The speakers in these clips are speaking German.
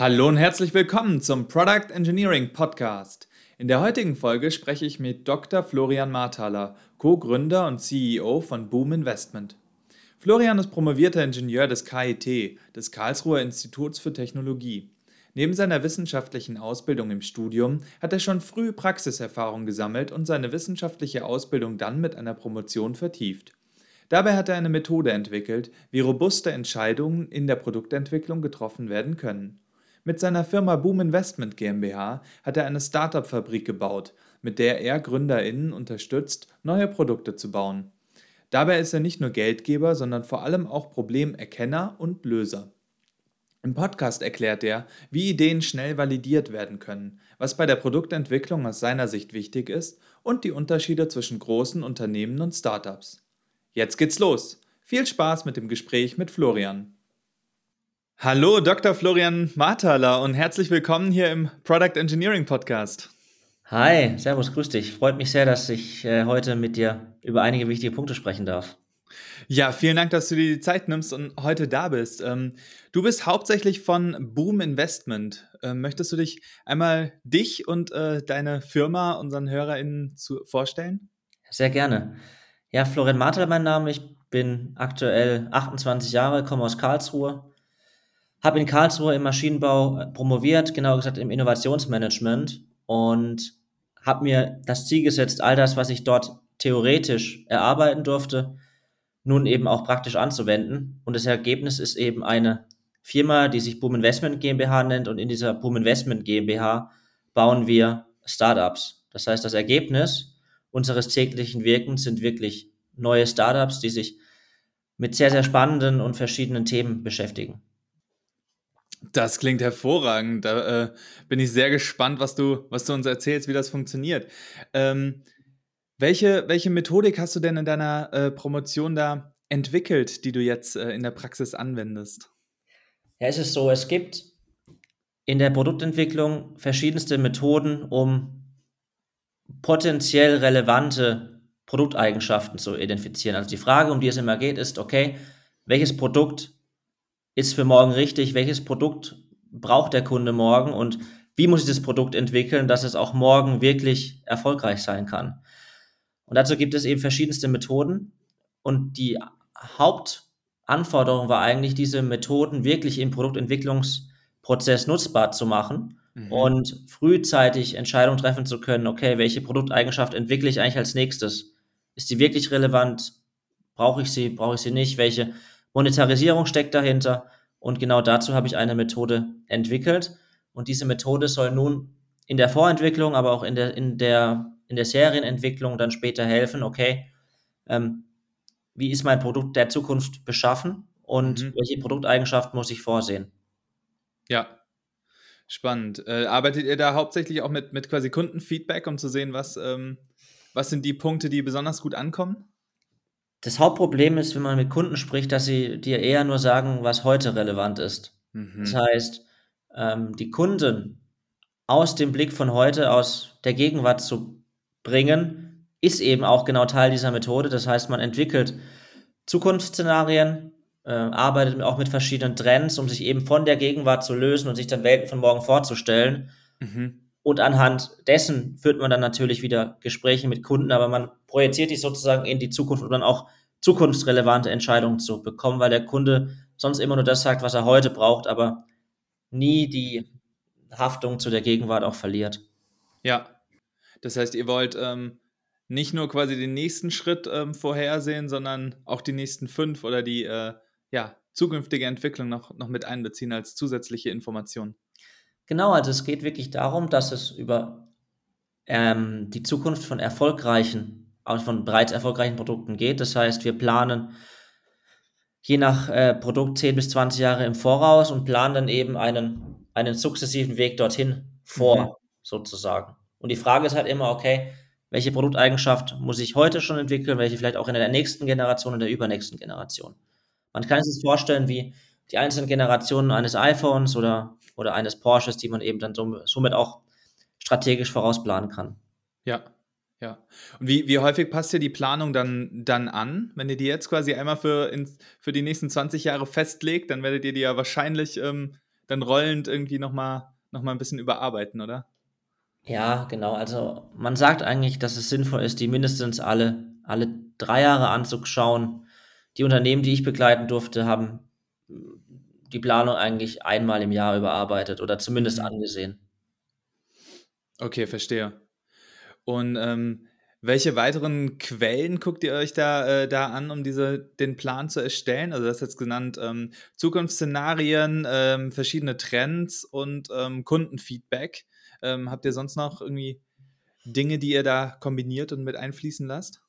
Hallo und herzlich willkommen zum Product Engineering Podcast. In der heutigen Folge spreche ich mit Dr. Florian Marthaler, Co-Gründer und CEO von Boom Investment. Florian ist promovierter Ingenieur des KIT, des Karlsruher Instituts für Technologie. Neben seiner wissenschaftlichen Ausbildung im Studium hat er schon früh Praxiserfahrung gesammelt und seine wissenschaftliche Ausbildung dann mit einer Promotion vertieft. Dabei hat er eine Methode entwickelt, wie robuste Entscheidungen in der Produktentwicklung getroffen werden können. Mit seiner Firma Boom Investment GmbH hat er eine Startup-Fabrik gebaut, mit der er GründerInnen unterstützt, neue Produkte zu bauen. Dabei ist er nicht nur Geldgeber, sondern vor allem auch Problemerkenner und Löser. Im Podcast erklärt er, wie Ideen schnell validiert werden können, was bei der Produktentwicklung aus seiner Sicht wichtig ist und die Unterschiede zwischen großen Unternehmen und Startups. Jetzt geht's los. Viel Spaß mit dem Gespräch mit Florian. Hallo, Dr. Florian Marthaler und herzlich willkommen hier im Product Engineering Podcast. Hi, Servus, grüß dich. Freut mich sehr, dass ich äh, heute mit dir über einige wichtige Punkte sprechen darf. Ja, vielen Dank, dass du dir die Zeit nimmst und heute da bist. Ähm, du bist hauptsächlich von Boom Investment. Ähm, möchtest du dich einmal dich und äh, deine Firma unseren HörerInnen zu, vorstellen? Sehr gerne. Ja, Florian Marthaler mein Name. Ich bin aktuell 28 Jahre, komme aus Karlsruhe, habe in Karlsruhe im Maschinenbau äh, promoviert, genau gesagt im Innovationsmanagement und habe mir das Ziel gesetzt, all das, was ich dort theoretisch erarbeiten durfte, nun eben auch praktisch anzuwenden. Und das Ergebnis ist eben eine Firma, die sich Boom Investment GmbH nennt und in dieser Boom Investment GmbH bauen wir Startups. Das heißt, das Ergebnis unseres täglichen Wirkens sind wirklich neue Startups, die sich mit sehr, sehr spannenden und verschiedenen Themen beschäftigen. Das klingt hervorragend. Da äh, bin ich sehr gespannt, was du, was du uns erzählst, wie das funktioniert. Ähm, welche, welche Methodik hast du denn in deiner äh, Promotion da entwickelt, die du jetzt äh, in der Praxis anwendest? Ja, es ist so, es gibt in der Produktentwicklung verschiedenste Methoden, um potenziell relevante Produkteigenschaften zu identifizieren. Also die Frage, um die es immer geht, ist, okay, welches Produkt ist für morgen richtig, welches Produkt braucht der Kunde morgen und wie muss ich das Produkt entwickeln, dass es auch morgen wirklich erfolgreich sein kann. Und dazu gibt es eben verschiedenste Methoden und die Hauptanforderung war eigentlich, diese Methoden wirklich im Produktentwicklungsprozess nutzbar zu machen mhm. und frühzeitig Entscheidungen treffen zu können, okay, welche Produkteigenschaft entwickle ich eigentlich als nächstes? Ist die wirklich relevant? Brauche ich sie? Brauche ich sie nicht? Welche Monetarisierung steckt dahinter und genau dazu habe ich eine Methode entwickelt und diese Methode soll nun in der Vorentwicklung, aber auch in der, in der, in der Serienentwicklung dann später helfen, okay, ähm, wie ist mein Produkt der Zukunft beschaffen und mhm. welche Produkteigenschaften muss ich vorsehen? Ja, spannend. Äh, arbeitet ihr da hauptsächlich auch mit, mit quasi Kundenfeedback, um zu sehen, was, ähm, was sind die Punkte, die besonders gut ankommen? Das Hauptproblem ist, wenn man mit Kunden spricht, dass sie dir eher nur sagen, was heute relevant ist. Mhm. Das heißt, ähm, die Kunden aus dem Blick von heute, aus der Gegenwart zu bringen, ist eben auch genau Teil dieser Methode. Das heißt, man entwickelt Zukunftsszenarien, äh, arbeitet auch mit verschiedenen Trends, um sich eben von der Gegenwart zu lösen und sich dann Welten von morgen vorzustellen. Mhm. Und anhand dessen führt man dann natürlich wieder Gespräche mit Kunden, aber man projiziert die sozusagen in die Zukunft, um dann auch zukunftsrelevante Entscheidungen zu bekommen, weil der Kunde sonst immer nur das sagt, was er heute braucht, aber nie die Haftung zu der Gegenwart auch verliert. Ja, das heißt, ihr wollt ähm, nicht nur quasi den nächsten Schritt ähm, vorhersehen, sondern auch die nächsten fünf oder die äh, ja, zukünftige Entwicklung noch, noch mit einbeziehen als zusätzliche Information. Genau, also es geht wirklich darum, dass es über ähm, die Zukunft von erfolgreichen, auch von bereits erfolgreichen Produkten geht. Das heißt, wir planen je nach äh, Produkt 10 bis 20 Jahre im Voraus und planen dann eben einen, einen sukzessiven Weg dorthin vor, mhm. sozusagen. Und die Frage ist halt immer, okay, welche Produkteigenschaft muss ich heute schon entwickeln, welche vielleicht auch in der nächsten Generation und der übernächsten Generation. Man kann sich vorstellen, wie die einzelnen Generationen eines iPhones oder oder eines Porsches, die man eben dann somit auch strategisch vorausplanen kann. Ja, ja. Und wie, wie häufig passt dir die Planung dann, dann an? Wenn ihr die jetzt quasi einmal für, in, für die nächsten 20 Jahre festlegt, dann werdet ihr die ja wahrscheinlich ähm, dann rollend irgendwie nochmal noch mal ein bisschen überarbeiten, oder? Ja, genau. Also man sagt eigentlich, dass es sinnvoll ist, die mindestens alle, alle drei Jahre anzuschauen. Die Unternehmen, die ich begleiten durfte, haben die Planung eigentlich einmal im Jahr überarbeitet oder zumindest mhm. angesehen. Okay, verstehe. Und ähm, welche weiteren Quellen guckt ihr euch da, äh, da an, um diese, den Plan zu erstellen? Also, das ist jetzt genannt ähm, Zukunftsszenarien, ähm, verschiedene Trends und ähm, Kundenfeedback. Ähm, habt ihr sonst noch irgendwie Dinge, die ihr da kombiniert und mit einfließen lasst?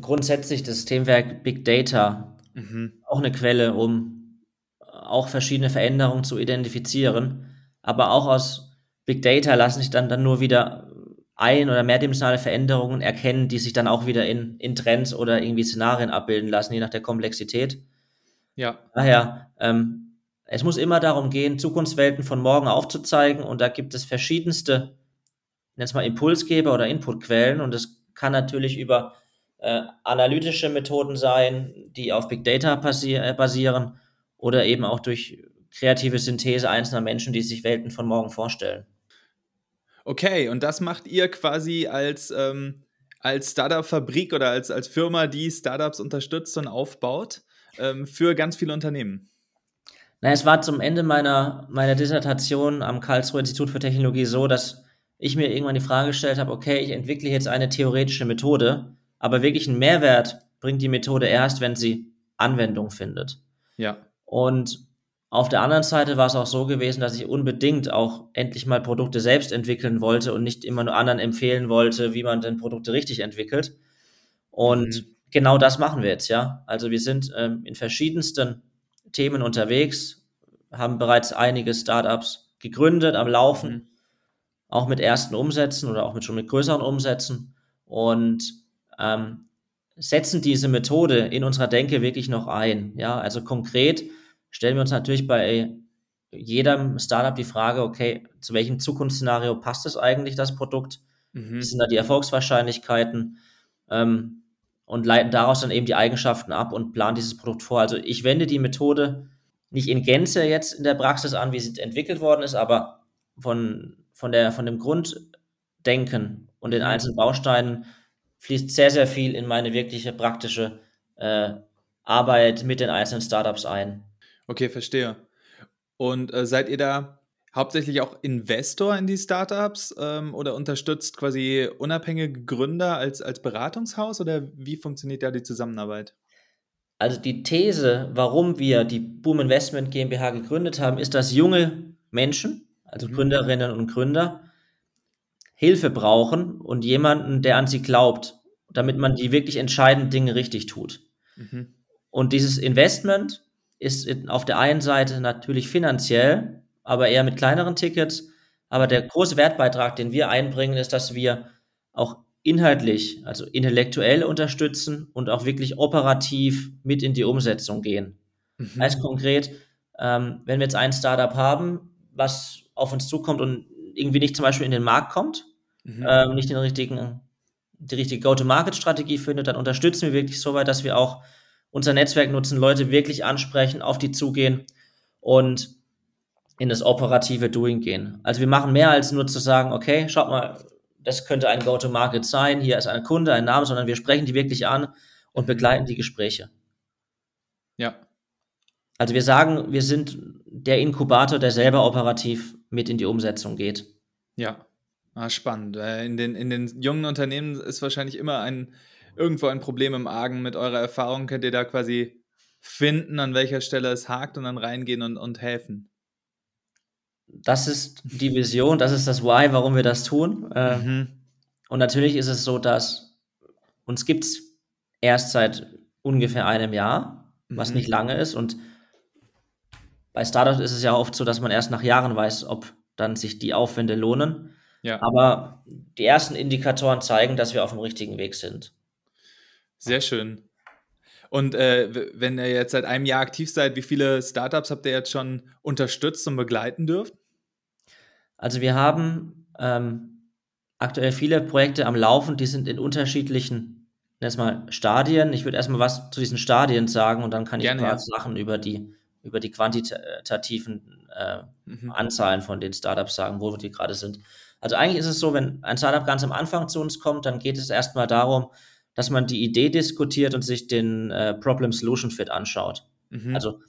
Grundsätzlich das Themenwerk Big Data mhm. auch eine Quelle, um auch verschiedene Veränderungen zu identifizieren. Aber auch aus Big Data lassen sich dann, dann nur wieder ein- oder mehrdimensionale Veränderungen erkennen, die sich dann auch wieder in, in Trends oder irgendwie Szenarien abbilden lassen, je nach der Komplexität. Ja. Daher, ähm, es muss immer darum gehen, Zukunftswelten von morgen aufzuzeigen und da gibt es verschiedenste, nennt mal Impulsgeber oder Inputquellen und es kann natürlich über äh, analytische Methoden sein, die auf Big Data äh, basieren oder eben auch durch kreative Synthese einzelner Menschen, die sich Welten von morgen vorstellen. Okay, und das macht ihr quasi als, ähm, als Startup-Fabrik oder als, als Firma, die Startups unterstützt und aufbaut ähm, für ganz viele Unternehmen. Na, es war zum Ende meiner, meiner Dissertation am Karlsruher Institut für Technologie so, dass ich mir irgendwann die Frage gestellt habe, okay, ich entwickle jetzt eine theoretische Methode, aber wirklich einen Mehrwert bringt die Methode erst, wenn sie Anwendung findet. Ja. Und auf der anderen Seite war es auch so gewesen, dass ich unbedingt auch endlich mal Produkte selbst entwickeln wollte und nicht immer nur anderen empfehlen wollte, wie man denn Produkte richtig entwickelt. Und mhm. genau das machen wir jetzt, ja. Also wir sind ähm, in verschiedensten Themen unterwegs, haben bereits einige Startups gegründet, am Laufen, mhm. auch mit ersten Umsätzen oder auch mit schon mit größeren Umsätzen und ähm, setzen diese Methode in unserer Denke wirklich noch ein. Ja, also konkret stellen wir uns natürlich bei jedem Startup die Frage, okay, zu welchem Zukunftsszenario passt es eigentlich, das Produkt? Mhm. Wie sind da die Erfolgswahrscheinlichkeiten? Ähm, und leiten daraus dann eben die Eigenschaften ab und planen dieses Produkt vor. Also ich wende die Methode nicht in Gänze jetzt in der Praxis an, wie sie entwickelt worden ist, aber von, von, der, von dem Grunddenken und den mhm. einzelnen Bausteinen fließt sehr, sehr viel in meine wirkliche praktische äh, Arbeit mit den einzelnen Startups ein. Okay, verstehe. Und äh, seid ihr da hauptsächlich auch Investor in die Startups ähm, oder unterstützt quasi unabhängige Gründer als, als Beratungshaus oder wie funktioniert da die Zusammenarbeit? Also die These, warum wir die Boom Investment GmbH gegründet haben, ist, dass junge Menschen, also mhm. Gründerinnen und Gründer, Hilfe brauchen und jemanden, der an sie glaubt, damit man die wirklich entscheidenden Dinge richtig tut. Mhm. Und dieses Investment ist auf der einen Seite natürlich finanziell, aber eher mit kleineren Tickets. Aber der große Wertbeitrag, den wir einbringen, ist, dass wir auch inhaltlich, also intellektuell unterstützen und auch wirklich operativ mit in die Umsetzung gehen. Mhm. Heißt konkret, ähm, wenn wir jetzt ein Startup haben, was auf uns zukommt und irgendwie nicht zum Beispiel in den Markt kommt, mhm. ähm, nicht den richtigen, die richtige Go-to-Market-Strategie findet, dann unterstützen wir wirklich so weit, dass wir auch unser Netzwerk nutzen, Leute wirklich ansprechen, auf die zugehen und in das operative Doing gehen. Also wir machen mehr als nur zu sagen, okay, schaut mal, das könnte ein Go-to-Market sein, hier ist ein Kunde, ein Name, sondern wir sprechen die wirklich an und begleiten die Gespräche. Ja. Also wir sagen, wir sind der Inkubator, der selber operativ mit in die Umsetzung geht. Ja, ah, spannend. In den, in den jungen Unternehmen ist wahrscheinlich immer ein irgendwo ein Problem im Argen. Mit eurer Erfahrung könnt ihr da quasi finden, an welcher Stelle es hakt und dann reingehen und, und helfen. Das ist die Vision, das ist das Why, warum wir das tun. Ähm, mhm. Und natürlich ist es so, dass uns gibt es erst seit ungefähr einem Jahr, was mhm. nicht lange ist. Und bei Startups ist es ja oft so, dass man erst nach Jahren weiß, ob dann sich die Aufwände lohnen. Ja. Aber die ersten Indikatoren zeigen, dass wir auf dem richtigen Weg sind. Sehr schön. Und äh, wenn ihr jetzt seit einem Jahr aktiv seid, wie viele Startups habt ihr jetzt schon unterstützt und begleiten dürft? Also wir haben ähm, aktuell viele Projekte am Laufen, die sind in unterschiedlichen erstmal Stadien. Ich würde erstmal was zu diesen Stadien sagen und dann kann ich Gerne, ein paar ja. Sachen über die über die quantitativen äh, mhm. Anzahlen von den Startups sagen, wo die gerade sind. Also eigentlich ist es so, wenn ein Startup ganz am Anfang zu uns kommt, dann geht es erstmal darum, dass man die Idee diskutiert und sich den äh, Problem-Solution-Fit anschaut. Mhm. Also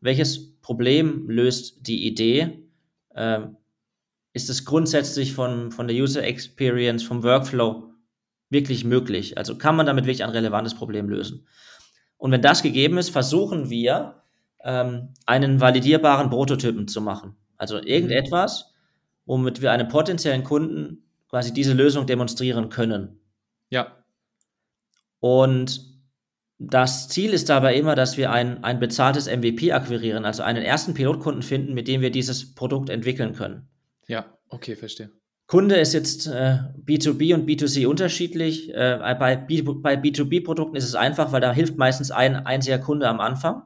welches Problem löst die Idee? Ähm, ist es grundsätzlich von, von der User Experience, vom Workflow wirklich möglich? Also kann man damit wirklich ein relevantes Problem lösen? Und wenn das gegeben ist, versuchen wir, ähm, einen validierbaren Prototypen zu machen. Also irgendetwas, womit wir einem potenziellen Kunden quasi diese Lösung demonstrieren können. Ja. Und das Ziel ist dabei immer, dass wir ein, ein bezahltes MVP akquirieren, also einen ersten Pilotkunden finden, mit dem wir dieses Produkt entwickeln können. Ja, okay, verstehe. Kunde ist jetzt äh, B2B und B2C unterschiedlich. Äh, bei, B, bei B2B-Produkten ist es einfach, weil da hilft meistens ein einziger Kunde am Anfang.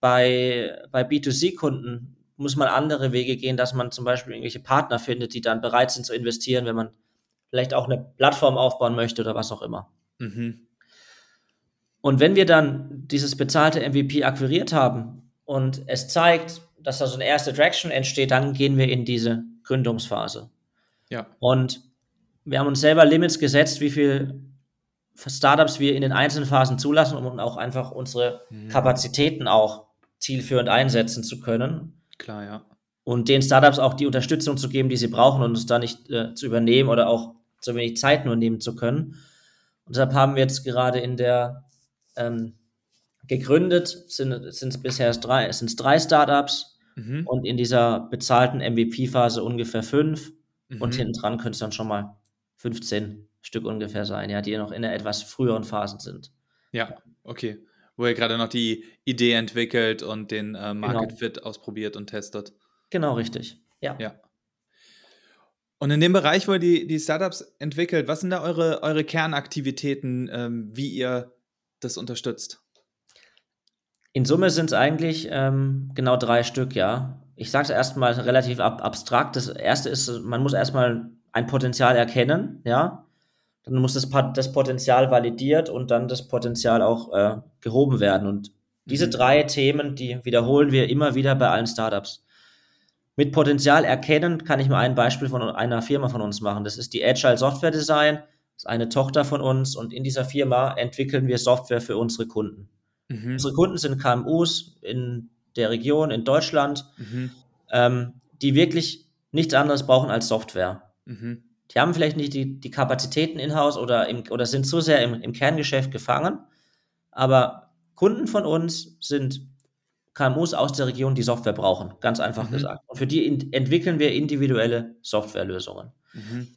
Bei, bei B2C-Kunden muss man andere Wege gehen, dass man zum Beispiel irgendwelche Partner findet, die dann bereit sind zu investieren, wenn man vielleicht auch eine Plattform aufbauen möchte oder was auch immer. Mhm. Und wenn wir dann dieses bezahlte MVP akquiriert haben und es zeigt, dass da so eine erste Traction entsteht, dann gehen wir in diese Gründungsphase. Ja. Und wir haben uns selber Limits gesetzt, wie viel Startups wir in den einzelnen Phasen zulassen, um auch einfach unsere mhm. Kapazitäten auch zielführend einsetzen zu können. Klar, ja. Und den Startups auch die Unterstützung zu geben, die sie brauchen und uns da nicht äh, zu übernehmen oder auch zu wenig Zeit nur nehmen zu können. Und deshalb haben wir jetzt gerade in der ähm, gegründet, sind es bisher drei, sind drei Startups mhm. und in dieser bezahlten MVP-Phase ungefähr fünf. Mhm. Und hinten dran könnte es dann schon mal 15 Stück ungefähr sein, ja, die noch in einer etwas früheren Phase sind. Ja, okay. Wo ihr gerade noch die Idee entwickelt und den äh, Market genau. Fit ausprobiert und testet. Genau, richtig. Ja. ja. Und in dem Bereich, wo ihr die, die Startups entwickelt, was sind da eure, eure Kernaktivitäten, ähm, wie ihr das unterstützt? In Summe sind es eigentlich ähm, genau drei Stück, ja. Ich sage es erstmal relativ ab abstrakt. Das erste ist, man muss erstmal ein Potenzial erkennen, ja. Dann muss das, das Potenzial validiert und dann das Potenzial auch äh, gehoben werden. Und diese mhm. drei Themen, die wiederholen wir immer wieder bei allen Startups. Mit Potenzial erkennen kann ich mal ein Beispiel von einer Firma von uns machen. Das ist die Agile Software Design ist eine Tochter von uns und in dieser Firma entwickeln wir Software für unsere Kunden. Mhm. Unsere Kunden sind KMUs in der Region, in Deutschland, mhm. ähm, die wirklich nichts anderes brauchen als Software. Mhm. Die haben vielleicht nicht die, die Kapazitäten in-house oder, oder sind zu sehr im, im Kerngeschäft gefangen, aber Kunden von uns sind KMUs aus der Region, die Software brauchen, ganz einfach mhm. gesagt. Und für die entwickeln wir individuelle Softwarelösungen. Mhm.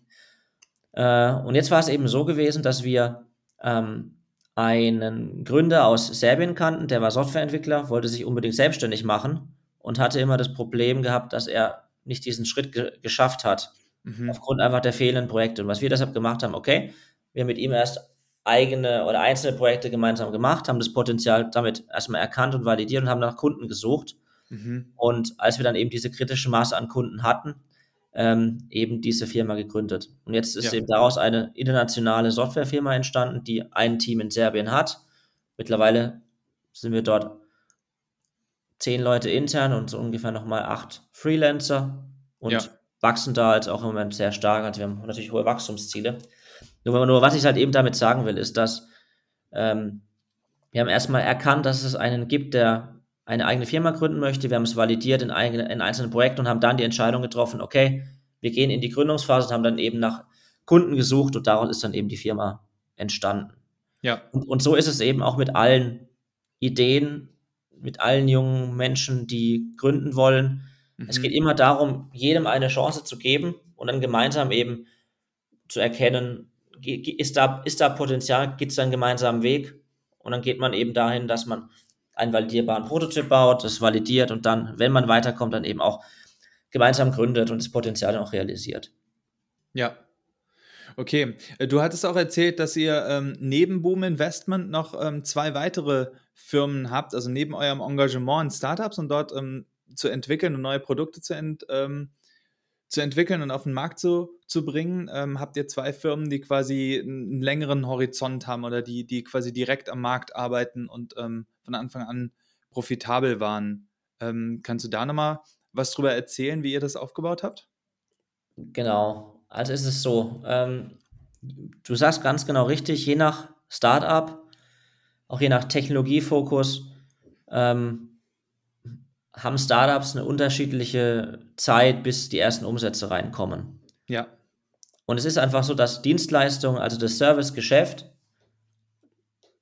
Äh, und jetzt war es eben so gewesen, dass wir ähm, einen Gründer aus Serbien kannten, der war Softwareentwickler, wollte sich unbedingt selbstständig machen und hatte immer das Problem gehabt, dass er nicht diesen Schritt ge geschafft hat, mhm. aufgrund einfach der fehlenden Projekte. Und was wir deshalb gemacht haben, okay, wir haben mit ihm erst eigene oder einzelne Projekte gemeinsam gemacht, haben das Potenzial damit erstmal erkannt und validiert und haben nach Kunden gesucht. Mhm. Und als wir dann eben diese kritische Masse an Kunden hatten, ähm, eben diese Firma gegründet. Und jetzt ist ja. eben daraus eine internationale Softwarefirma entstanden, die ein Team in Serbien hat. Mittlerweile sind wir dort zehn Leute intern und so ungefähr nochmal acht Freelancer und ja. Wachsen da halt auch im Moment sehr stark. Also wir haben natürlich hohe Wachstumsziele. Nur, nur was ich halt eben damit sagen will, ist, dass ähm, wir haben erstmal erkannt, dass es einen gibt, der eine eigene Firma gründen möchte. Wir haben es validiert in, eigene, in einzelnen Projekten und haben dann die Entscheidung getroffen, okay, wir gehen in die Gründungsphase und haben dann eben nach Kunden gesucht und daraus ist dann eben die Firma entstanden. Ja. Und, und so ist es eben auch mit allen Ideen, mit allen jungen Menschen, die gründen wollen. Mhm. Es geht immer darum, jedem eine Chance zu geben und dann gemeinsam eben zu erkennen, ist da, ist da Potenzial, gibt es einen gemeinsamen Weg und dann geht man eben dahin, dass man einen validierbaren Prototyp baut, das validiert und dann, wenn man weiterkommt, dann eben auch gemeinsam gründet und das Potenzial dann auch realisiert. Ja. Okay, äh, du hattest auch erzählt, dass ihr ähm, neben Boom Investment noch ähm, zwei weitere Firmen habt, also neben eurem Engagement in Startups und dort ähm, zu entwickeln und neue Produkte zu, ent, ähm, zu entwickeln und auf den Markt zu, zu bringen, ähm, habt ihr zwei Firmen, die quasi einen längeren Horizont haben oder die, die quasi direkt am Markt arbeiten und ähm, von Anfang an profitabel waren. Ähm, kannst du da nochmal was drüber erzählen, wie ihr das aufgebaut habt? Genau. Also ist es so, ähm, du sagst ganz genau richtig, je nach Startup, auch je nach Technologiefokus, ähm, haben Startups eine unterschiedliche Zeit, bis die ersten Umsätze reinkommen. Ja. Und es ist einfach so, dass Dienstleistungen, also das Servicegeschäft,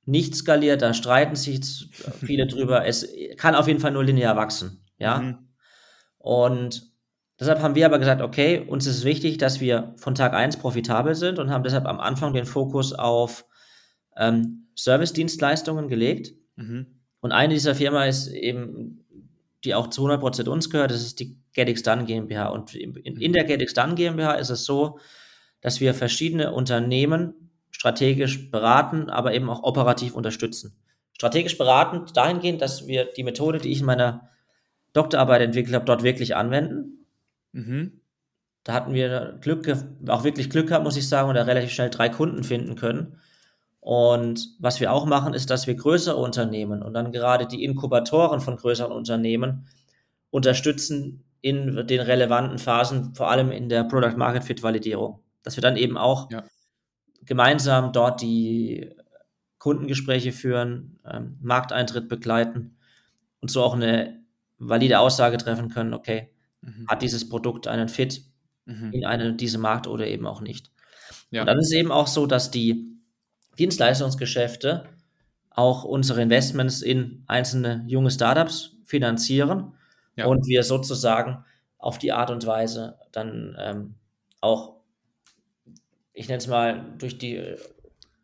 nicht skaliert, da streiten sich viele drüber. Es kann auf jeden Fall nur linear wachsen. Ja. Mhm. Und deshalb haben wir aber gesagt, okay, uns ist wichtig, dass wir von Tag 1 profitabel sind und haben deshalb am Anfang den Fokus auf ähm, Service-Dienstleistungen gelegt. Mhm. Und eine dieser Firma ist eben, die auch zu 100% uns gehört, das ist die GetX Done GmbH. Und in, in der GetX Done GmbH ist es so, dass wir verschiedene Unternehmen strategisch beraten, aber eben auch operativ unterstützen. Strategisch beraten dahingehend, dass wir die Methode, die ich in meiner Doktorarbeit entwickelt habe, dort wirklich anwenden. Mhm. Da hatten wir Glück, auch wirklich Glück gehabt, muss ich sagen, und da relativ schnell drei Kunden finden können. Und was wir auch machen, ist, dass wir größere Unternehmen und dann gerade die Inkubatoren von größeren Unternehmen unterstützen in den relevanten Phasen, vor allem in der Product Market Fit Validierung. Dass wir dann eben auch ja. gemeinsam dort die Kundengespräche führen, ähm, Markteintritt begleiten und so auch eine valide Aussage treffen können, okay, mhm. hat dieses Produkt einen Fit mhm. in eine, diese Markt oder eben auch nicht. Ja. Und dann ist es eben auch so, dass die Dienstleistungsgeschäfte auch unsere Investments in einzelne junge Startups finanzieren ja. und wir sozusagen auf die Art und Weise dann ähm, auch, ich nenne es mal, durch die äh,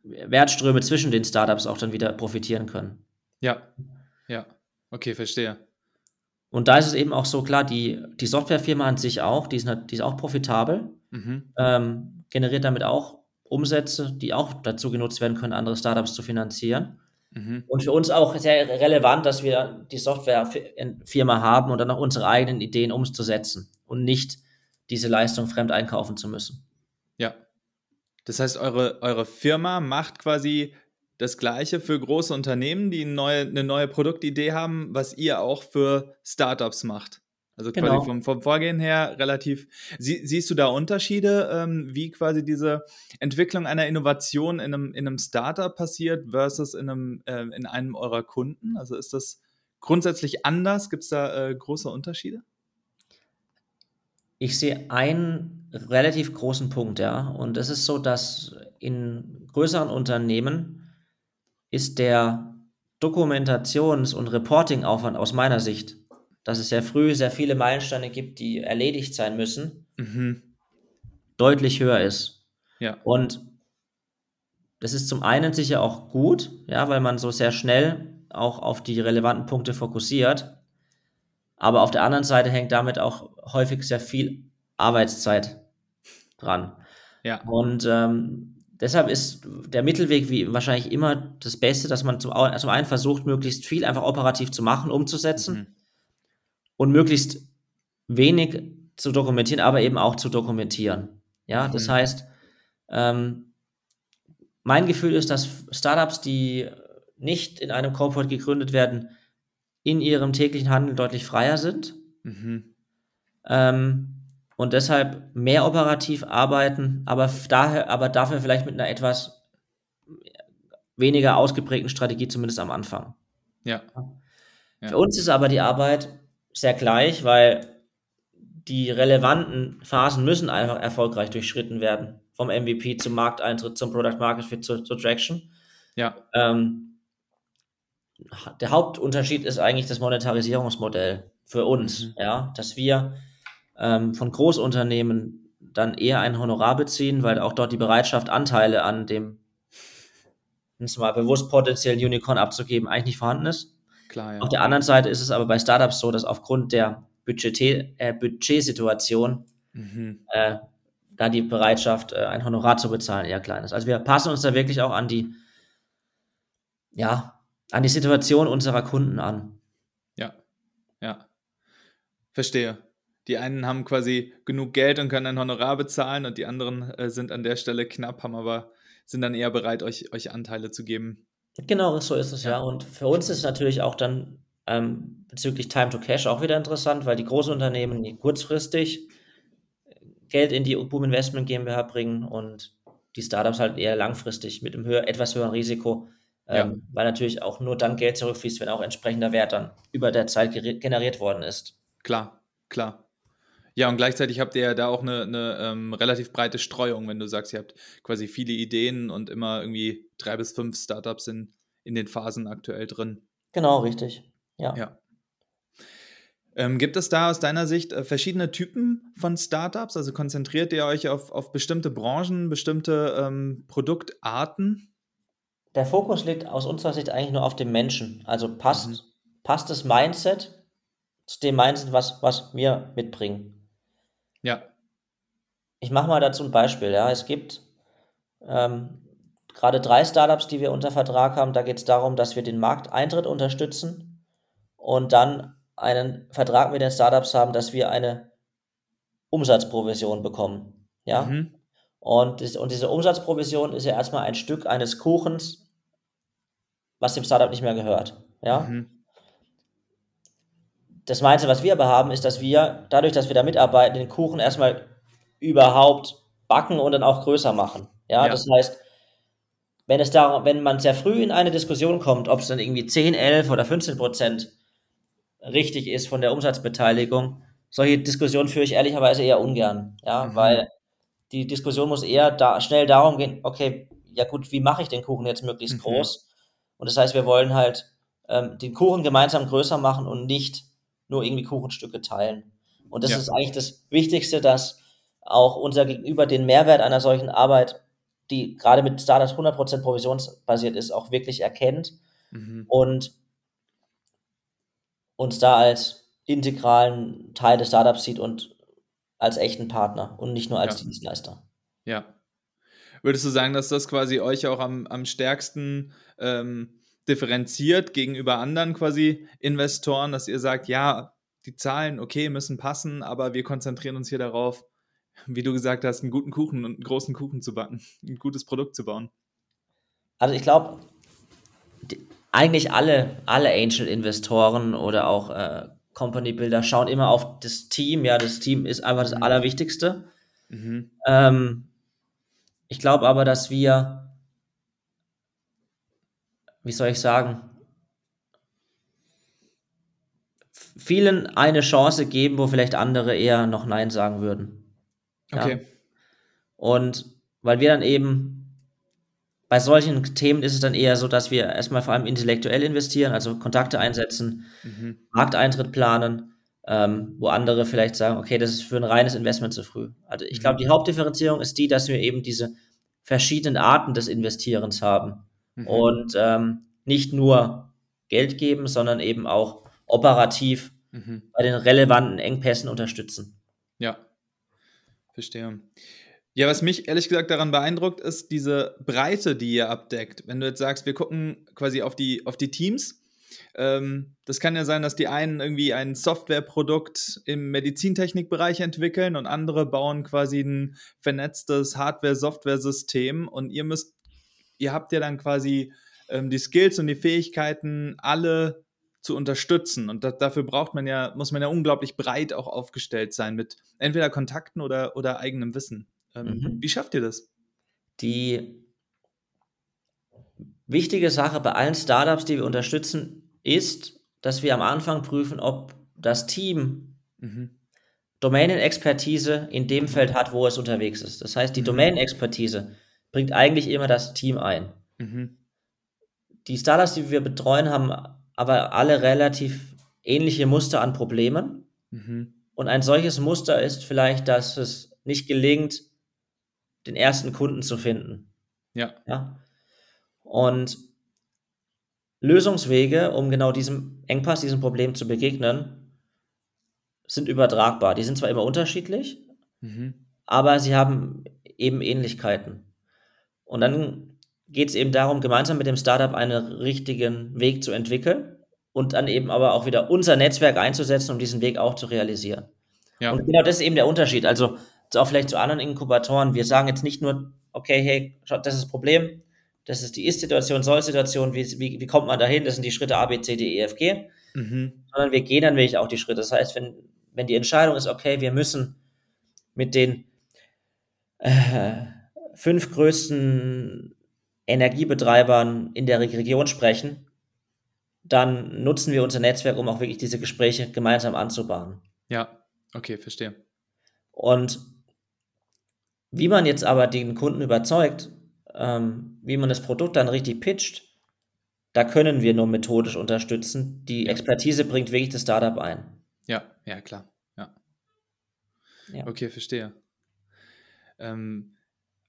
Wertströme zwischen den Startups auch dann wieder profitieren können. Ja, ja, okay, verstehe. Und da ist es eben auch so klar, die, die Softwarefirma an sich auch, die ist, die ist auch profitabel, mhm. ähm, generiert damit auch Umsätze, die auch dazu genutzt werden können, andere Startups zu finanzieren. Mhm. Und für uns auch sehr relevant, dass wir die Softwarefirma haben und dann auch unsere eigenen Ideen umzusetzen und nicht diese Leistung fremd einkaufen zu müssen. Ja. Das heißt, eure, eure Firma macht quasi das Gleiche für große Unternehmen, die eine neue, eine neue Produktidee haben, was ihr auch für Startups macht. Also quasi genau. vom, vom Vorgehen her relativ. Sie, siehst du da Unterschiede, ähm, wie quasi diese Entwicklung einer Innovation in einem, in einem Startup passiert versus in einem, äh, in einem eurer Kunden? Also ist das grundsätzlich anders? Gibt es da äh, große Unterschiede? Ich sehe einen relativ großen Punkt, ja. Und es ist so, dass in größeren Unternehmen ist der Dokumentations- und Reporting-Aufwand aus meiner Sicht, dass es sehr früh sehr viele Meilensteine gibt, die erledigt sein müssen, mhm. deutlich höher ist. Ja. Und das ist zum einen sicher auch gut, ja, weil man so sehr schnell auch auf die relevanten Punkte fokussiert. Aber auf der anderen Seite hängt damit auch häufig sehr viel Arbeitszeit dran. Ja. Und ähm, Deshalb ist der Mittelweg wie wahrscheinlich immer das Beste, dass man zum, zum einen versucht, möglichst viel einfach operativ zu machen, umzusetzen mhm. Und möglichst wenig zu dokumentieren, aber eben auch zu dokumentieren. Ja, mhm. das heißt, ähm, mein Gefühl ist, dass Startups, die nicht in einem Corporate gegründet werden, in ihrem täglichen Handel deutlich freier sind. Mhm. Ähm, und deshalb mehr operativ arbeiten, aber, daher, aber dafür vielleicht mit einer etwas weniger ausgeprägten Strategie, zumindest am Anfang. Ja. ja. Für uns ist aber die Arbeit sehr gleich, weil die relevanten Phasen müssen einfach erfolgreich durchschritten werden. Vom MVP zum Markteintritt, zum Product Market Fit, zur, zur Traction. Ja. Ähm, der Hauptunterschied ist eigentlich das Monetarisierungsmodell für uns, mhm. ja, dass wir ähm, von Großunternehmen dann eher ein Honorar beziehen, weil auch dort die Bereitschaft, Anteile an dem, mal bewusst potenziellen Unicorn abzugeben, eigentlich nicht vorhanden ist. Klar, ja. Auf der anderen Seite ist es aber bei Startups so, dass aufgrund der Budget, äh, Budgetsituation mhm. äh, da die Bereitschaft, äh, ein Honorar zu bezahlen, eher klein ist. Also wir passen uns da wirklich auch an die, ja, an die Situation unserer Kunden an. Ja, ja. Verstehe. Die einen haben quasi genug Geld und können ein Honorar bezahlen und die anderen äh, sind an der Stelle knapp, haben aber sind dann eher bereit, euch, euch Anteile zu geben. Genau, so ist es ja. ja. Und für uns ist natürlich auch dann Ähm, bezüglich Time to Cash auch wieder interessant, weil die großen Unternehmen die kurzfristig Geld in die Boom Investment GmbH bringen und die Startups halt eher langfristig mit einem höher, etwas höheren Risiko, ähm, ja. weil natürlich auch nur dann Geld zurückfließt, wenn auch entsprechender Wert dann über der Zeit generiert worden ist. Klar, klar. Ja, und gleichzeitig habt ihr ja da auch eine, eine ähm, relativ breite Streuung, wenn du sagst, ihr habt quasi viele Ideen und immer irgendwie drei bis fünf Startups in, in den Phasen aktuell drin. Genau, richtig. Ja. ja. Ähm, gibt es da aus deiner Sicht äh, verschiedene Typen von Startups? Also konzentriert ihr euch auf, auf bestimmte Branchen, bestimmte ähm, Produktarten? Der Fokus liegt aus unserer Sicht eigentlich nur auf dem Menschen. Also passt, mhm. passt das Mindset zu dem Mindset, was, was wir mitbringen. Ja. Ich mache mal dazu ein Beispiel. Ja. Es gibt ähm, gerade drei Startups, die wir unter Vertrag haben. Da geht es darum, dass wir den Markteintritt unterstützen und dann einen Vertrag mit den Startups haben, dass wir eine Umsatzprovision bekommen. Ja. Mhm. Und, das, und diese Umsatzprovision ist ja erstmal ein Stück eines Kuchens, was dem Startup nicht mehr gehört. Ja. Mhm. Das meiste, was wir aber haben, ist, dass wir, dadurch, dass wir da mitarbeiten, den Kuchen erstmal überhaupt backen und dann auch größer machen. Ja, ja. das heißt, wenn es da, wenn man sehr früh in eine Diskussion kommt, ob es dann irgendwie 10, 11 oder 15 Prozent richtig ist von der Umsatzbeteiligung. Solche Diskussionen führe ich ehrlicherweise eher ungern, ja, mhm. weil die Diskussion muss eher da schnell darum gehen, okay, ja gut, wie mache ich den Kuchen jetzt möglichst mhm. groß? Und das heißt, wir wollen halt ähm, den Kuchen gemeinsam größer machen und nicht nur irgendwie Kuchenstücke teilen. Und das ja. ist eigentlich das Wichtigste, dass auch unser Gegenüber den Mehrwert einer solchen Arbeit, die gerade mit Startups 100% provisionsbasiert ist, auch wirklich erkennt mhm. und uns da als integralen Teil des Startups sieht und als echten Partner und nicht nur als ja. Dienstleister. Ja. Würdest du sagen, dass das quasi euch auch am, am stärksten ähm, differenziert gegenüber anderen quasi Investoren, dass ihr sagt, ja, die Zahlen, okay, müssen passen, aber wir konzentrieren uns hier darauf, wie du gesagt hast, einen guten Kuchen und einen großen Kuchen zu backen, ein gutes Produkt zu bauen? Also ich glaube, eigentlich alle, alle Angel-Investoren oder auch äh, Company-Builder schauen immer auf das Team. Ja, das Team ist einfach das mhm. Allerwichtigste. Mhm. Ähm, ich glaube aber, dass wir, wie soll ich sagen, vielen eine Chance geben, wo vielleicht andere eher noch Nein sagen würden. Okay. Und weil wir dann eben bei solchen Themen ist es dann eher so, dass wir erstmal vor allem intellektuell investieren, also Kontakte einsetzen, mhm. Markteintritt planen, ähm, wo andere vielleicht sagen, okay, das ist für ein reines Investment zu früh. Also ich glaube, mhm. die Hauptdifferenzierung ist die, dass wir eben diese verschiedenen Arten des Investierens haben mhm. und ähm, nicht nur Geld geben, sondern eben auch operativ mhm. bei den relevanten Engpässen unterstützen. Ja, verstehe. Ja, was mich ehrlich gesagt daran beeindruckt, ist diese Breite, die ihr abdeckt. Wenn du jetzt sagst, wir gucken quasi auf die, auf die Teams, ähm, das kann ja sein, dass die einen irgendwie ein Softwareprodukt im Medizintechnikbereich entwickeln und andere bauen quasi ein vernetztes Hardware-Software-System und ihr müsst, ihr habt ja dann quasi ähm, die Skills und die Fähigkeiten, alle zu unterstützen. Und da, dafür braucht man ja, muss man ja unglaublich breit auch aufgestellt sein mit entweder Kontakten oder, oder eigenem Wissen. Ähm, mhm. Wie schafft ihr das? Die wichtige Sache bei allen Startups, die wir unterstützen, ist, dass wir am Anfang prüfen, ob das Team mhm. Domänenexpertise in dem Feld hat, wo es unterwegs ist. Das heißt, die mhm. Domänenexpertise bringt eigentlich immer das Team ein. Mhm. Die Startups, die wir betreuen, haben aber alle relativ ähnliche Muster an Problemen. Mhm. Und ein solches Muster ist vielleicht, dass es nicht gelingt, den ersten Kunden zu finden. Ja. ja? Und Lösungswege, um genau diesem Engpass, diesem Problem zu begegnen, sind übertragbar. Die sind zwar immer unterschiedlich, mhm. aber sie haben eben Ähnlichkeiten. Und dann geht es eben darum, gemeinsam mit dem Startup einen richtigen Weg zu entwickeln und dann eben aber auch wieder unser Netzwerk einzusetzen, um diesen Weg auch zu realisieren. Ja. Und genau das ist eben der Unterschied. Also auch vielleicht zu anderen Inkubatoren. Wir sagen jetzt nicht nur, okay, hey, schaut, das ist das Problem, das ist die Ist-Situation, Soll-Situation, wie, wie, wie kommt man dahin, das sind die Schritte A, B, C, D, E, F, G, mhm. sondern wir gehen dann wirklich auch die Schritte. Das heißt, wenn, wenn die Entscheidung ist, okay, wir müssen mit den äh, fünf größten Energiebetreibern in der Region sprechen, dann nutzen wir unser Netzwerk, um auch wirklich diese Gespräche gemeinsam anzubahnen. Ja, okay, verstehe. Und wie man jetzt aber den Kunden überzeugt, ähm, wie man das Produkt dann richtig pitcht, da können wir nur methodisch unterstützen. Die Expertise bringt wirklich das Startup ein. Ja, ja, klar. Ja. ja. Okay, verstehe. Ähm,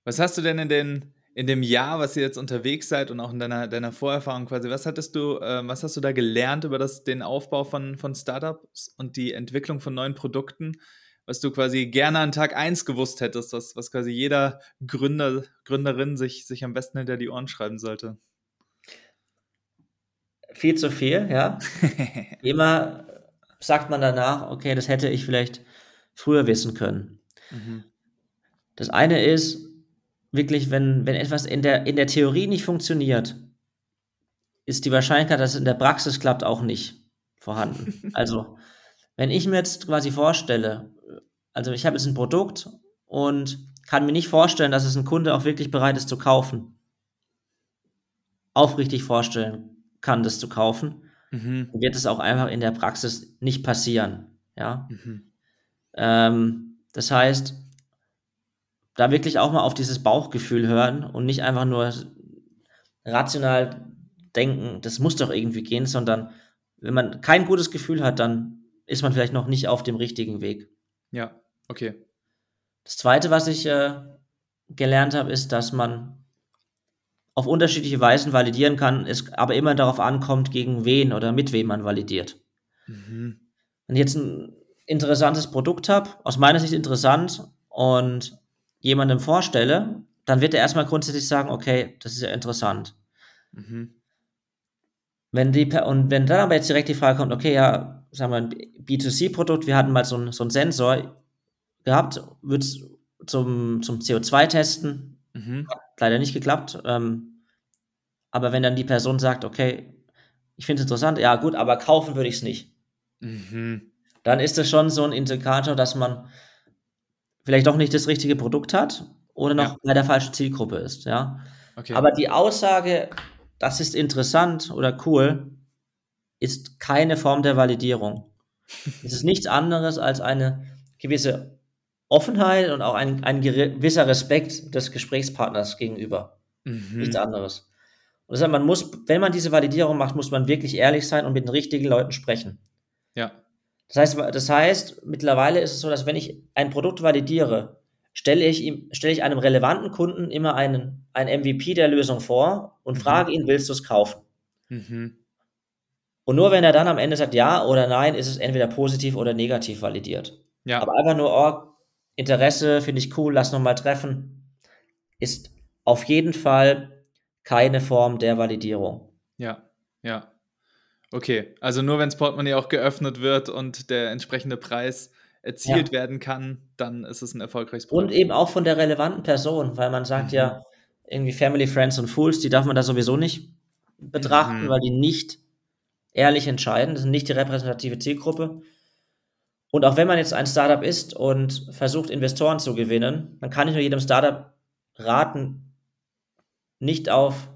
was hast du denn in den in dem Jahr, was ihr jetzt unterwegs seid und auch in deiner, deiner Vorerfahrung quasi, was hattest du, äh, was hast du da gelernt über das, den Aufbau von, von Startups und die Entwicklung von neuen Produkten, was du quasi gerne an Tag 1 gewusst hättest, was, was quasi jeder Gründer, Gründerin sich, sich am besten hinter die Ohren schreiben sollte? Viel zu viel, ja. Immer sagt man danach, okay, das hätte ich vielleicht früher wissen können. Mhm. Das eine ist, wirklich, wenn, wenn etwas in der, in der Theorie nicht funktioniert, ist die Wahrscheinlichkeit, dass es in der Praxis klappt, auch nicht vorhanden. also, wenn ich mir jetzt quasi vorstelle, also ich habe jetzt ein Produkt und kann mir nicht vorstellen, dass es ein Kunde auch wirklich bereit ist zu kaufen. Aufrichtig vorstellen kann, das zu kaufen, mhm. wird es auch einfach in der Praxis nicht passieren. Ja. Mhm. Ähm, das heißt, da wirklich auch mal auf dieses Bauchgefühl hören und nicht einfach nur rational denken, das muss doch irgendwie gehen, sondern wenn man kein gutes Gefühl hat, dann ist man vielleicht noch nicht auf dem richtigen Weg. Ja, okay. Das Zweite, was ich äh, gelernt habe, ist, dass man auf unterschiedliche Weisen validieren kann, es aber immer darauf ankommt, gegen wen oder mit wem man validiert. Mhm. Wenn ich jetzt ein interessantes Produkt habe, aus meiner Sicht interessant, und jemandem vorstelle, dann wird er erstmal grundsätzlich sagen, okay, das ist ja interessant. Mhm. Wenn die, und wenn dann aber jetzt direkt die Frage kommt, okay, ja, sagen wir ein B2C-Produkt, wir hatten mal so, ein, so einen Sensor gehabt, wird zum, zum CO2-Testen, mhm. hat leider nicht geklappt. Ähm, aber wenn dann die Person sagt, okay, ich finde es interessant, ja gut, aber kaufen würde ich es nicht. Mhm. Dann ist das schon so ein Indikator, dass man vielleicht doch nicht das richtige Produkt hat oder noch ja. bei der falschen Zielgruppe ist, ja. Okay. Aber die Aussage, das ist interessant oder cool, ist keine Form der Validierung. es ist nichts anderes als eine gewisse Offenheit und auch ein, ein gewisser Respekt des Gesprächspartners gegenüber. Mhm. Nichts anderes. Und deshalb, man muss, wenn man diese Validierung macht, muss man wirklich ehrlich sein und mit den richtigen Leuten sprechen. Ja. Das heißt, das heißt, mittlerweile ist es so, dass wenn ich ein Produkt validiere, stelle ich ihm, stelle ich einem relevanten Kunden immer einen, ein MVP der Lösung vor und mhm. frage ihn, willst du es kaufen? Mhm. Und nur wenn er dann am Ende sagt ja oder nein, ist es entweder positiv oder negativ validiert. Ja. Aber einfach nur, oh, Interesse, finde ich cool, lass nochmal treffen, ist auf jeden Fall keine Form der Validierung. Ja, ja. Okay, also nur wenn das Portemonnaie auch geöffnet wird und der entsprechende Preis erzielt ja. werden kann, dann ist es ein erfolgreiches Produkt. Und eben auch von der relevanten Person, weil man sagt mhm. ja, irgendwie Family, Friends und Fools, die darf man da sowieso nicht betrachten, mhm. weil die nicht ehrlich entscheiden, das sind nicht die repräsentative Zielgruppe. Und auch wenn man jetzt ein Startup ist und versucht, Investoren zu gewinnen, dann kann ich nur jedem Startup raten, nicht auf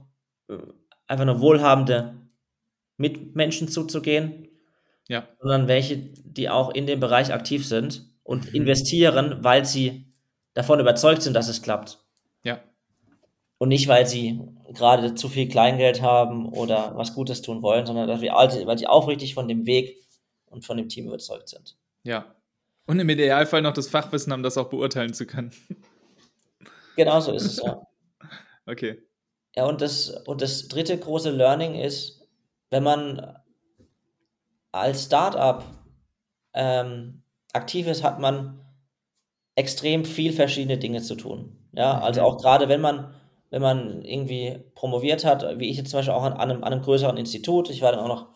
äh, einfach nur wohlhabende mit Menschen zuzugehen, ja. sondern welche, die auch in dem Bereich aktiv sind und mhm. investieren, weil sie davon überzeugt sind, dass es klappt. Ja. Und nicht, weil sie gerade zu viel Kleingeld haben oder was Gutes tun wollen, sondern dass wir, weil sie aufrichtig von dem Weg und von dem Team überzeugt sind. Ja. Und im Idealfall noch das Fachwissen haben, das auch beurteilen zu können. Genau so ist es, ja. Okay. Ja, und das, und das dritte große Learning ist, wenn man als Startup ähm, aktiv ist, hat man extrem viel verschiedene Dinge zu tun. Ja, also auch gerade wenn man, wenn man irgendwie promoviert hat, wie ich jetzt zum Beispiel auch an, einem, an einem größeren Institut, ich war dann auch noch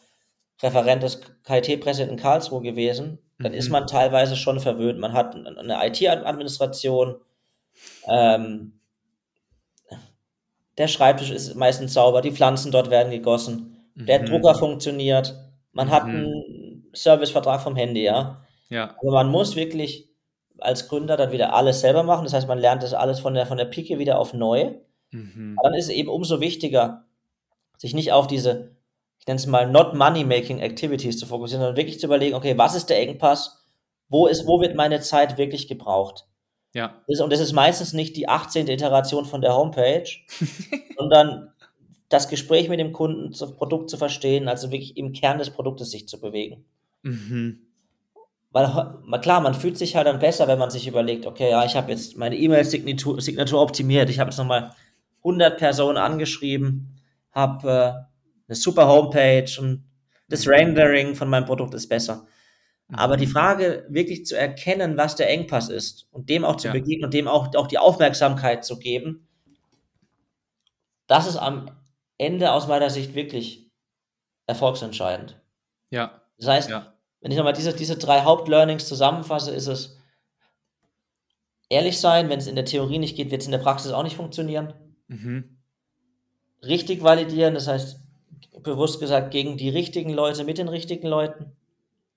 Referent des KIT-Präsidenten in Karlsruhe gewesen, dann mhm. ist man teilweise schon verwöhnt. Man hat eine IT-Administration, ähm, der Schreibtisch ist meistens sauber, die Pflanzen dort werden gegossen, mhm. der Drucker funktioniert, man mhm. hat einen Servicevertrag vom Handy, ja. Ja. Aber man muss wirklich als Gründer dann wieder alles selber machen. Das heißt, man lernt das alles von der, von der Pike wieder auf neu. Mhm. Dann ist es eben umso wichtiger, sich nicht auf diese, ich nenne es mal, not money-making Activities zu fokussieren, sondern wirklich zu überlegen, okay, was ist der Engpass? Wo, ist, wo wird meine Zeit wirklich gebraucht? Ja. Das, und das ist meistens nicht die 18. Iteration von der Homepage, sondern das Gespräch mit dem Kunden, das Produkt zu verstehen, also wirklich im Kern des Produktes sich zu bewegen. Mhm. Weil, klar, man fühlt sich halt dann besser, wenn man sich überlegt, okay, ja, ich habe jetzt meine E-Mail-Signatur Signatur optimiert, ich habe jetzt nochmal 100 Personen angeschrieben, habe äh, eine super Homepage und das mhm. Rendering von meinem Produkt ist besser. Aber die mhm. Frage, wirklich zu erkennen, was der Engpass ist und dem auch zu ja. begegnen und dem auch, auch die Aufmerksamkeit zu geben, das ist am Ende aus meiner Sicht wirklich erfolgsentscheidend. Ja. Das heißt, ja. wenn ich nochmal diese, diese drei Hauptlearnings zusammenfasse, ist es ehrlich sein, wenn es in der Theorie nicht geht, wird es in der Praxis auch nicht funktionieren. Mhm. Richtig validieren, das heißt, bewusst gesagt, gegen die richtigen Leute, mit den richtigen Leuten.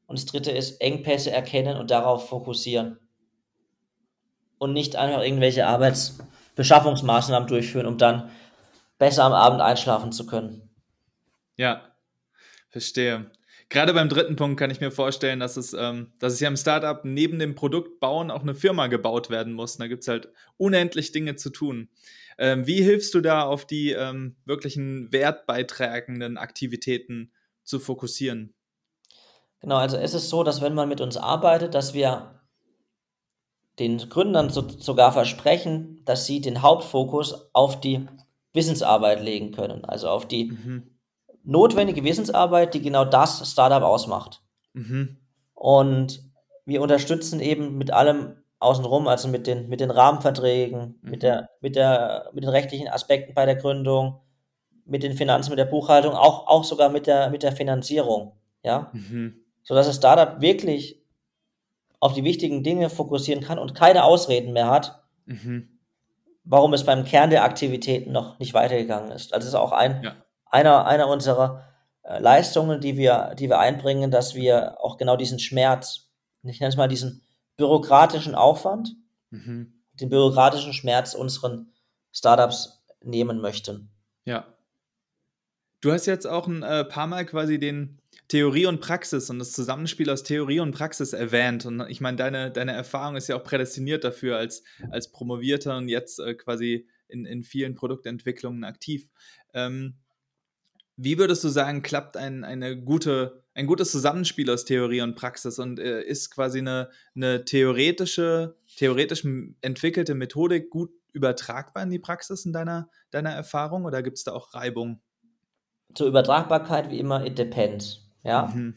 Und das dritte ist Engpässe erkennen und darauf fokussieren. Und nicht einfach irgendwelche Arbeitsbeschaffungsmaßnahmen durchführen, um dann besser am Abend einschlafen zu können. Ja, verstehe. Gerade beim dritten Punkt kann ich mir vorstellen, dass es, ähm, dass es ja im Startup neben dem Produkt bauen auch eine Firma gebaut werden muss. Da gibt es halt unendlich Dinge zu tun. Ähm, wie hilfst du da auf die ähm, wirklichen wertbeitragenden Aktivitäten zu fokussieren? Genau, also es ist so, dass wenn man mit uns arbeitet, dass wir den Gründern so, sogar versprechen, dass sie den Hauptfokus auf die Wissensarbeit legen können. Also auf die mhm. notwendige Wissensarbeit, die genau das Startup ausmacht. Mhm. Und wir unterstützen eben mit allem außenrum, also mit den, mit den Rahmenverträgen, mhm. mit, der, mit, der, mit den rechtlichen Aspekten bei der Gründung, mit den Finanzen, mit der Buchhaltung, auch, auch sogar mit der, mit der Finanzierung. Ja? Mhm. Sodass das Startup wirklich auf die wichtigen Dinge fokussieren kann und keine Ausreden mehr hat, mhm warum es beim Kern der Aktivitäten noch nicht weitergegangen ist. Also es ist auch ein, ja. einer, einer unserer äh, Leistungen, die wir, die wir einbringen, dass wir auch genau diesen Schmerz, ich nenne es mal diesen bürokratischen Aufwand, mhm. den bürokratischen Schmerz unseren Startups nehmen möchten. Ja. Du hast jetzt auch ein äh, paar Mal quasi den Theorie und Praxis und das Zusammenspiel aus Theorie und Praxis erwähnt. Und ich meine, deine, deine Erfahrung ist ja auch prädestiniert dafür als, als Promovierter und jetzt äh, quasi in, in vielen Produktentwicklungen aktiv. Ähm, wie würdest du sagen, klappt ein, eine gute, ein gutes Zusammenspiel aus Theorie und Praxis und äh, ist quasi eine, eine theoretische, theoretisch entwickelte Methodik gut übertragbar in die Praxis in deiner, deiner Erfahrung oder gibt es da auch Reibung? Zur Übertragbarkeit wie immer, it depends. Ja? Mhm.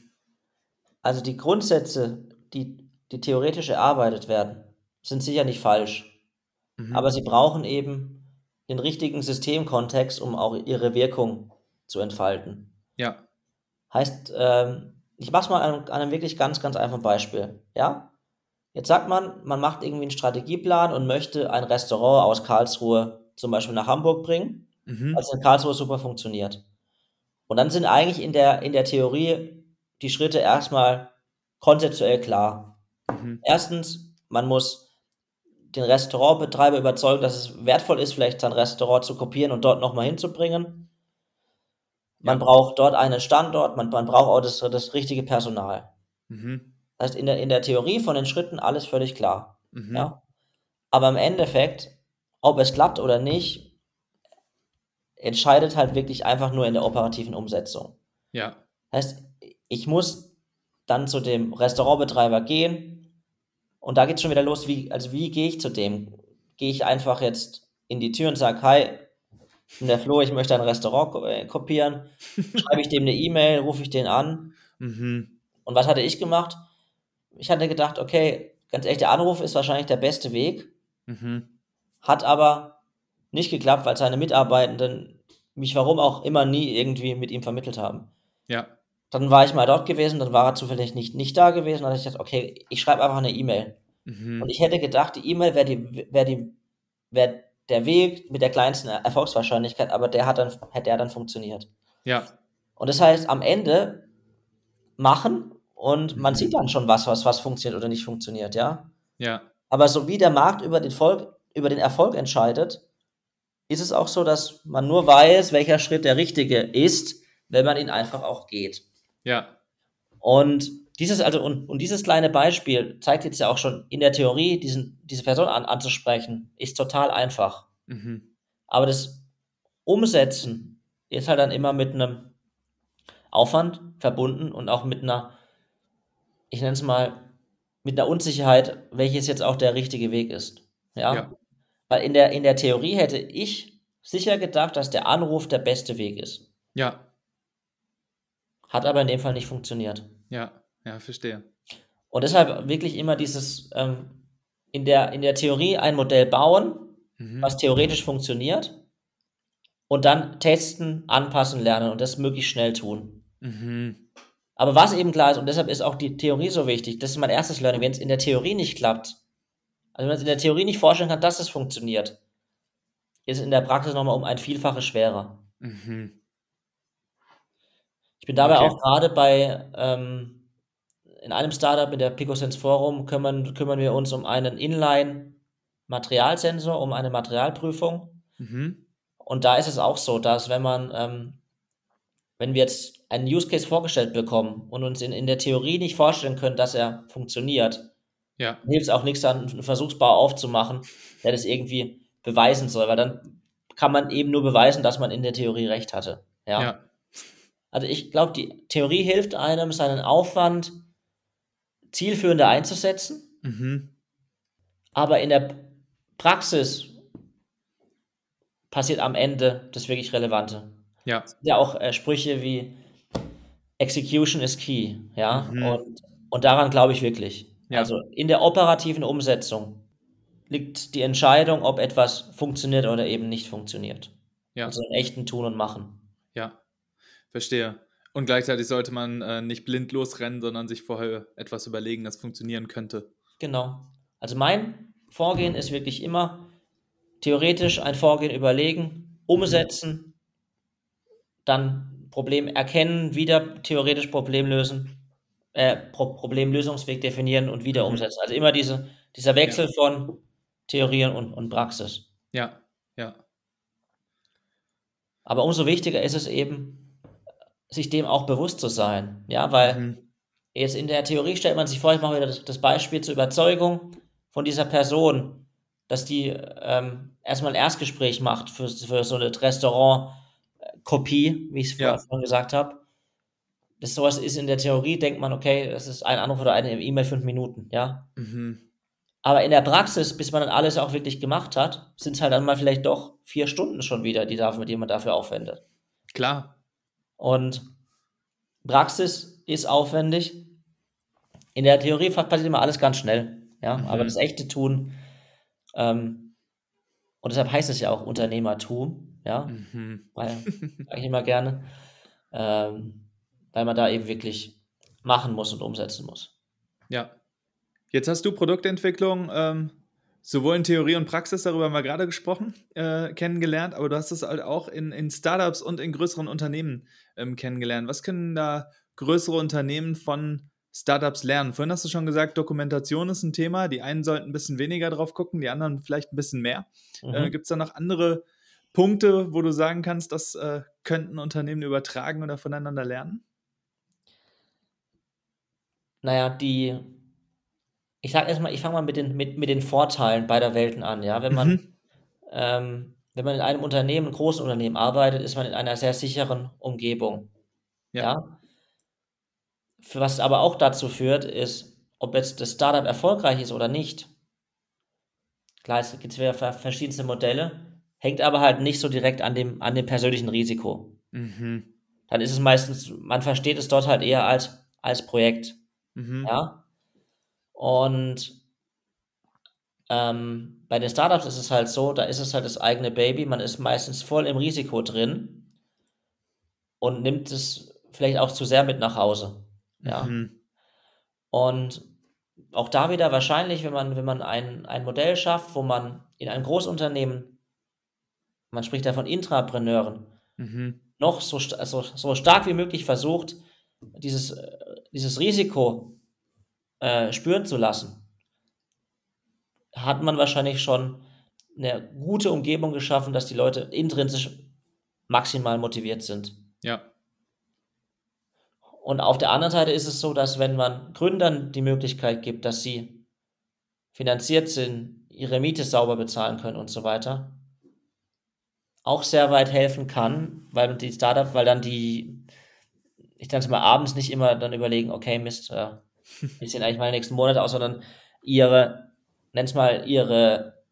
Also die Grundsätze, die, die theoretisch erarbeitet werden, sind sicher nicht falsch. Mhm. Aber sie brauchen eben den richtigen Systemkontext, um auch ihre Wirkung zu entfalten. Ja. Heißt, ähm, ich mache es mal an, an, einem wirklich ganz, ganz einfachen Beispiel. Ja? Jetzt sagt man, man macht irgendwie einen Strategieplan und möchte ein Restaurant aus Karlsruhe zum Beispiel nach Hamburg bringen, mhm. weil es in Karlsruhe super funktioniert. Und dann sind eigentlich in der, in der Theorie die Schritte erstmal konzeptuell klar. Mhm. Erstens, man muss den Restaurantbetreiber überzeugen, dass es wertvoll ist, vielleicht sein Restaurant zu kopieren und dort nochmal hinzubringen. Man ja. braucht dort einen Standort, man, man braucht auch das, das richtige Personal. Mhm. Das heißt, in der, in der Theorie von den Schritten alles völlig klar. Mhm. Ja? Aber im Endeffekt, ob es klappt oder nicht, entscheidet halt wirklich einfach nur in der operativen Umsetzung. Ja. Heißt, ich muss dann zu dem Restaurantbetreiber gehen und da geht es schon wieder los, wie, also wie gehe ich zu dem? Gehe ich einfach jetzt in die Tür und sage, hi, bin der Flo, ich möchte ein Restaurant äh, kopieren, schreibe ich dem eine E-Mail, rufe ich den an. Mhm. Und was hatte ich gemacht? Ich hatte gedacht, okay, ganz ehrlich, der Anruf ist wahrscheinlich der beste Weg, mhm. hat aber nicht geklappt, weil seine Mitarbeitenden mich warum auch immer nie irgendwie mit ihm vermittelt haben. Ja. Dann war ich mal dort gewesen, dann war er zufällig nicht, nicht da gewesen. Dann habe ich gedacht, okay, ich schreibe einfach eine E-Mail. Mhm. Und ich hätte gedacht, die E-Mail wäre die, wär die, wär der Weg mit der kleinsten Erfolgswahrscheinlichkeit, aber der hat dann, hat der dann funktioniert. Ja. Und das heißt, am Ende machen und man sieht dann schon was, was, was funktioniert oder nicht funktioniert, ja. Ja. Aber so wie der Markt über den, Volk, über den Erfolg entscheidet, ist es auch so, dass man nur weiß, welcher Schritt der richtige ist, wenn man ihn einfach auch geht. Ja. Und dieses, also, und, und dieses kleine Beispiel zeigt jetzt ja auch schon in der Theorie, diesen, diese Person an, anzusprechen, ist total einfach. Mhm. Aber das Umsetzen ist halt dann immer mit einem Aufwand verbunden und auch mit einer, ich nenne es mal, mit einer Unsicherheit, welches jetzt auch der richtige Weg ist. Ja. Ja. Weil in der, in der Theorie hätte ich sicher gedacht, dass der Anruf der beste Weg ist. Ja. Hat aber in dem Fall nicht funktioniert. Ja. Ja, verstehe. Und deshalb wirklich immer dieses ähm, in, der, in der Theorie ein Modell bauen, Mhm. was theoretisch funktioniert, und dann testen, anpassen, lernen und das möglichst schnell tun. Mhm. Aber was eben klar ist, und deshalb ist auch die Theorie so wichtig, das ist mein erstes Learning, wenn es in der Theorie nicht klappt, also wenn man es in der Theorie nicht vorstellen kann, dass es funktioniert, ist es in der Praxis nochmal um ein Vielfaches schwerer. Mhm. Ich bin dabei Okay. auch gerade bei, ähm, in einem Startup in der PicoSense Forum kümmern, kümmern wir uns um einen Inline-Materialsensor, um eine Materialprüfung. Mhm. Und da ist es auch so, dass wenn man, ähm, wenn wir jetzt einen Use Case vorgestellt bekommen und uns in, in der Theorie nicht vorstellen können, dass er funktioniert, Ja. hilft es auch nichts, dann einen Versuchsbau aufzumachen, der das irgendwie beweisen soll, weil dann kann man eben nur beweisen, dass man in der Theorie recht hatte. Ja. Ja. Also ich glaube, die Theorie hilft einem, seinen Aufwand zielführender einzusetzen, Mhm. aber in der Praxis passiert am Ende das wirklich Relevante. Ja. Ja, auch äh, Sprüche wie Execution is key, ja, Mhm. und, und daran glaube ich wirklich. Ja. Also in der operativen Umsetzung liegt die Entscheidung, ob etwas funktioniert oder eben nicht funktioniert. Ja. Also im echten Tun und Machen. Ja. Verstehe. Und gleichzeitig sollte man äh, nicht blind losrennen, sondern sich vorher etwas überlegen, das funktionieren könnte. Genau. Also mein Vorgehen ist wirklich immer theoretisch ein Vorgehen überlegen, umsetzen, dann Problem erkennen, wieder theoretisch Problem lösen, äh, Pro Problemlösungsweg definieren und wieder Mhm. umsetzen. Also immer diese, dieser Wechsel von Theorie und, und Praxis. Ja. Ja. Aber umso wichtiger ist es eben, sich dem auch bewusst zu sein. Ja, weil Mhm. Jetzt in der Theorie stellt man sich vor, ich mache wieder das, das Beispiel zur Überzeugung von dieser Person, dass die ähm, erstmal ein Erstgespräch macht für, für so eine Restaurant-Kopie, wie ich es Ja. vorhin gesagt habe. Das sowas ist in der Theorie, denkt man, okay, das ist ein Anruf oder eine E-Mail fünf Minuten, ja. Mhm. Aber in der Praxis, bis man dann alles auch wirklich gemacht hat, sind es halt dann mal vielleicht doch vier Stunden schon wieder, die, dafür, die man dafür aufwendet. Klar. Und Praxis ist aufwendig. In der Theorie passiert immer alles ganz schnell. Ja, Mhm. aber das echte Tun, ähm, und deshalb heißt es ja auch Unternehmertum, ja, Mhm. weil, sage ich immer gerne, ähm, weil man da eben wirklich machen muss und umsetzen muss. Ja. Jetzt hast du Produktentwicklung ähm, sowohl in Theorie und Praxis, darüber haben wir gerade gesprochen, äh, kennengelernt, aber du hast es halt auch in, in Startups und in größeren Unternehmen ähm, kennengelernt. Was können da größere Unternehmen von Startups lernen? Vorhin hast du schon gesagt, Dokumentation ist ein Thema. Die einen sollten ein bisschen weniger drauf gucken, die anderen vielleicht ein bisschen mehr. Äh, Mhm. Gibt es da noch andere Punkte, wo du sagen kannst, das äh, könnten Unternehmen übertragen oder voneinander lernen? Naja, die, ich sage erstmal, ich fange mal mit den, mit, mit den Vorteilen beider Welten an, ja. Wenn man, Mhm. ähm, wenn man in einem Unternehmen, einem großen Unternehmen arbeitet, ist man in einer sehr sicheren Umgebung. Ja. Ja. Was aber auch dazu führt, ist, ob jetzt das Startup erfolgreich ist oder nicht. Klar, es gibt ja ver- verschiedenste Modelle, hängt aber halt nicht so direkt an dem, an dem persönlichen Risiko. Mhm. Dann ist es meistens, man versteht es dort halt eher als, als Projekt. Mhm. Ja. Und ähm, bei den Startups ist es halt so, da ist es halt das eigene Baby, man ist meistens voll im Risiko drin und nimmt es vielleicht auch zu sehr mit nach Hause. Ja. Mhm. Und auch da wieder wahrscheinlich, wenn man, wenn man ein, ein Modell schafft, wo man in einem Großunternehmen man spricht da von Intrapreneuren, mhm. noch so, so, so stark wie möglich versucht, dieses, äh, dieses Risiko äh, spüren zu lassen, hat man wahrscheinlich schon eine gute Umgebung geschaffen, dass die Leute intrinsisch maximal motiviert sind. Ja. Und auf der anderen Seite ist es so, dass wenn man Gründern die Möglichkeit gibt, dass sie finanziert sind, ihre Miete sauber bezahlen können und so weiter, auch sehr weit helfen kann, weil die Startup, weil dann die, ich denke mal, abends nicht immer dann überlegen, okay, Mist, äh, wie sehen eigentlich meine nächsten Monate aus, sondern ihre, nenn's mal, ihre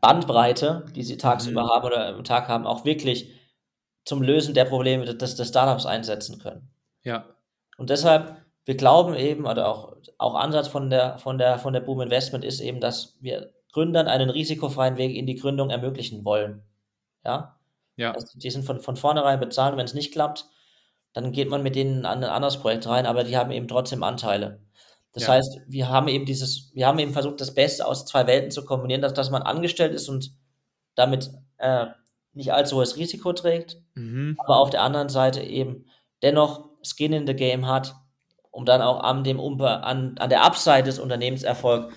Bandbreite, die sie tagsüber mhm. haben oder im Tag haben, auch wirklich zum Lösen der Probleme des, des Startups einsetzen können. Ja. Und deshalb, wir glauben eben, oder auch, auch Ansatz von der, von, der, von der Boom Investment ist eben, dass wir Gründern einen risikofreien Weg in die Gründung ermöglichen wollen. Ja. Ja. Also die sind von, von vornherein bezahlt, wenn es nicht klappt, dann geht man mit denen an ein anderes Projekt rein, aber die haben eben trotzdem Anteile. Das ja. heißt, wir haben eben dieses, wir haben eben versucht, das Beste aus zwei Welten zu kombinieren, dass, dass man angestellt ist und damit äh, nicht allzu hohes Risiko trägt, mhm. aber auf der anderen Seite eben dennoch Skin in the Game hat, um dann auch an, dem an, an der Upside des Unternehmenserfolgs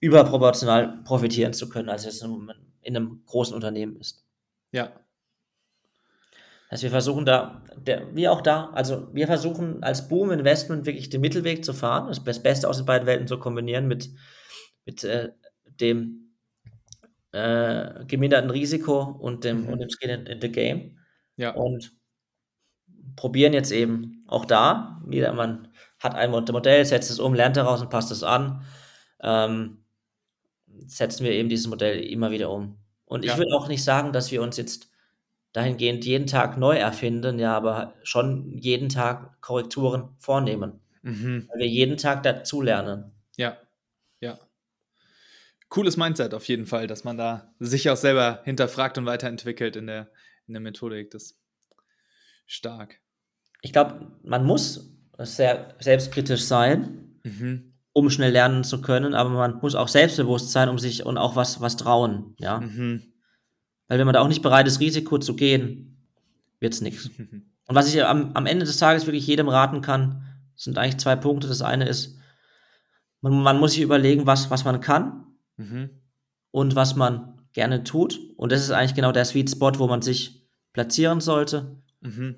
überproportional profitieren zu können, als es in, in einem großen Unternehmen ist. Ja. Also wir versuchen da, der, wie auch da, also wir versuchen als Boom Investment wirklich den Mittelweg zu fahren, das Beste aus den beiden Welten zu kombinieren mit, mit äh, dem äh, geminderten Risiko und dem, mhm. und dem Skin in, in, the Game. Ja. Und probieren jetzt eben auch da, wieder man hat ein Modell, setzt es um, lernt daraus und passt es an. Ähm, setzen wir eben dieses Modell immer wieder um. Und ich ja. würde auch nicht sagen, dass wir uns jetzt dahingehend jeden Tag neu erfinden, ja, aber schon jeden Tag Korrekturen vornehmen. Mhm. Weil wir jeden Tag dazulernen. Ja, ja. Cooles Mindset auf jeden Fall, dass man da sich auch selber hinterfragt und weiterentwickelt in der, in der Methodik. Das ist stark. Ich glaube, man muss sehr selbstkritisch sein, mhm. um schnell lernen zu können, aber man muss auch selbstbewusst sein, um sich und auch was, was trauen, ja. Mhm. Weil wenn man da auch nicht bereit ist, Risiko zu gehen, wird es nichts. Und was ich am, am Ende des Tages wirklich jedem raten kann, sind eigentlich zwei Punkte. Das eine ist, man, man muss sich überlegen, was, was man kann mhm. und was man gerne tut. Und das ist eigentlich genau der Sweet Spot, wo man sich platzieren sollte. Mhm.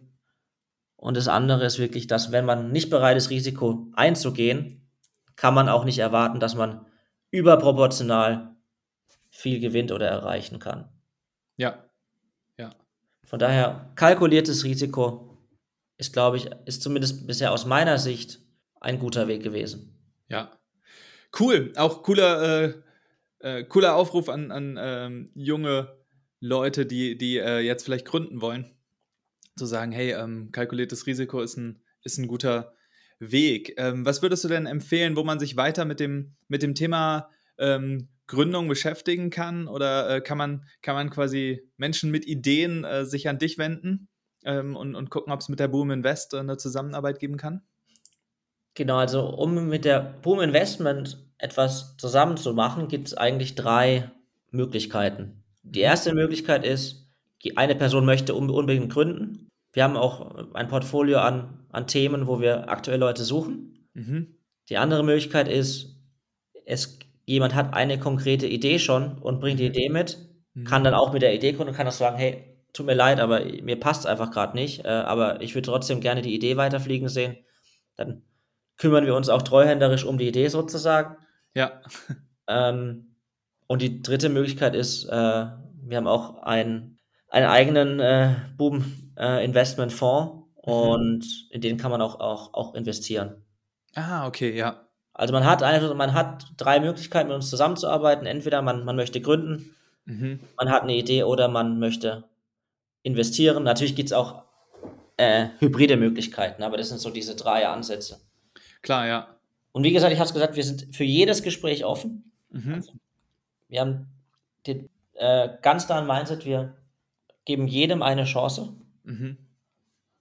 Und das andere ist wirklich, dass wenn man nicht bereit ist, Risiko einzugehen, kann man auch nicht erwarten, dass man überproportional viel gewinnt oder erreichen kann. Ja. Ja. Von daher, kalkuliertes Risiko ist, glaube ich, ist zumindest bisher aus meiner Sicht ein guter Weg gewesen. Ja. Cool. Auch cooler, äh, äh, cooler Aufruf an, an ähm, junge Leute, die, die äh, jetzt vielleicht gründen wollen. Zu sagen, hey, ähm, kalkuliertes Risiko ist ein, ist ein guter Weg. Ähm, was würdest du denn empfehlen, wo man sich weiter mit dem, mit dem Thema ähm, Gründung beschäftigen kann? Oder äh, kann, man, kann man quasi Menschen mit Ideen äh, sich an dich wenden ähm, und, und gucken, ob es mit der Boom Invest äh, eine Zusammenarbeit geben kann? Genau, also um mit der Boom Investment etwas zusammen zu machen, gibt es eigentlich drei Möglichkeiten. Die erste Möglichkeit ist, eine Person möchte unbedingt gründen. Wir haben auch ein Portfolio an, an Themen, wo wir aktuell Leute suchen. Mhm. Die andere Möglichkeit ist, es jemand hat eine konkrete Idee schon und bringt die mhm. Idee mit, mhm. kann dann auch mit der Idee kommen und kann auch sagen, hey, tut mir leid, aber mir passt es einfach gerade nicht, äh, aber ich würde trotzdem gerne die Idee weiterfliegen sehen. Dann kümmern wir uns auch treuhänderisch um die Idee sozusagen. Ja. Ähm, und die dritte Möglichkeit ist, äh, wir haben auch ein, einen eigenen äh, Boom-Investment-Fonds äh, mhm. und in den kann man auch, auch, auch investieren. Ah, okay, ja. Also man hat einfach, man hat drei Möglichkeiten, mit uns zusammenzuarbeiten. Entweder man, man möchte gründen, mhm. man hat eine Idee oder man möchte investieren. Natürlich gibt es auch äh, hybride Möglichkeiten, aber das sind so diese drei Ansätze. Klar, ja. Und wie gesagt, ich habe es gesagt, wir sind für jedes Gespräch offen. Mhm. Also, wir haben den äh, ganz klaren Mindset, wir geben jedem eine Chance mhm.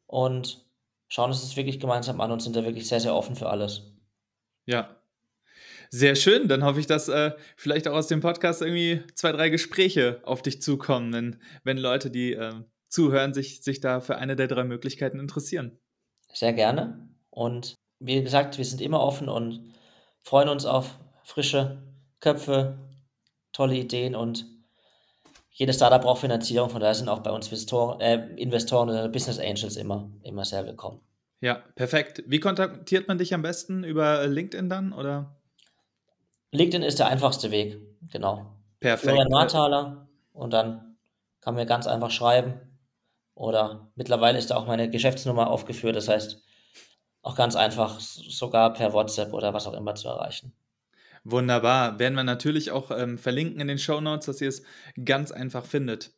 und schauen uns das wirklich gemeinsam an und sind da wirklich sehr, sehr offen für alles. Ja. Sehr schön. Dann hoffe ich, dass äh, vielleicht auch aus dem Podcast irgendwie zwei, drei Gespräche auf dich zukommen, wenn, wenn Leute, die äh, zuhören, sich, sich da für eine der drei Möglichkeiten interessieren. Sehr gerne. Und wie gesagt, wir sind immer offen und freuen uns auf frische Köpfe, tolle Ideen und jedes Startup braucht Finanzierung. Von daher sind auch bei uns Investoren, äh, Investoren oder Business Angels immer, immer sehr willkommen. Ja, perfekt. Wie kontaktiert man dich am besten? Über LinkedIn dann oder? LinkedIn ist der einfachste Weg, genau. Perfekt. Florian Marthaler und dann kann mir ganz einfach schreiben. Oder mittlerweile ist da auch meine Geschäftsnummer aufgeführt, das heißt auch ganz einfach sogar per WhatsApp oder was auch immer zu erreichen. Wunderbar. Werden wir natürlich auch ähm, verlinken in den Show Notes, dass ihr es ganz einfach findet.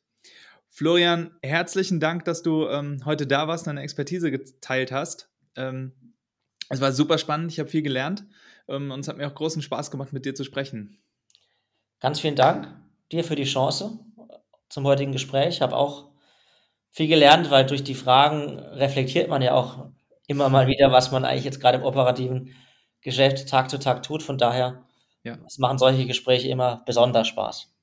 Florian, herzlichen Dank, dass du ähm, heute da warst und deine Expertise geteilt hast. Ähm, es war super spannend, ich habe viel gelernt ähm, und es hat mir auch großen Spaß gemacht, mit dir zu sprechen. Ganz vielen Dank dir für die Chance zum heutigen Gespräch. Ich habe auch viel gelernt, weil durch die Fragen reflektiert man ja auch immer mal wieder, was man eigentlich jetzt gerade im operativen Geschäft Tag zu Tag tut. Von daher ja. machen solche Gespräche immer besonders Spaß.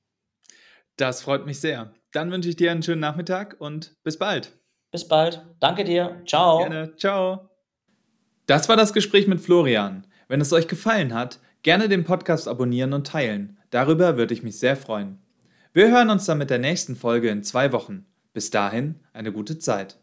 Das freut mich sehr. Dann wünsche ich dir einen schönen Nachmittag und bis bald. Bis bald. Danke dir. Ciao. Gerne. Ciao. Das war das Gespräch mit Florian. Wenn es euch gefallen hat, gerne den Podcast abonnieren und teilen. Darüber würde ich mich sehr freuen. Wir hören uns dann mit der nächsten Folge in zwei Wochen. Bis dahin eine gute Zeit.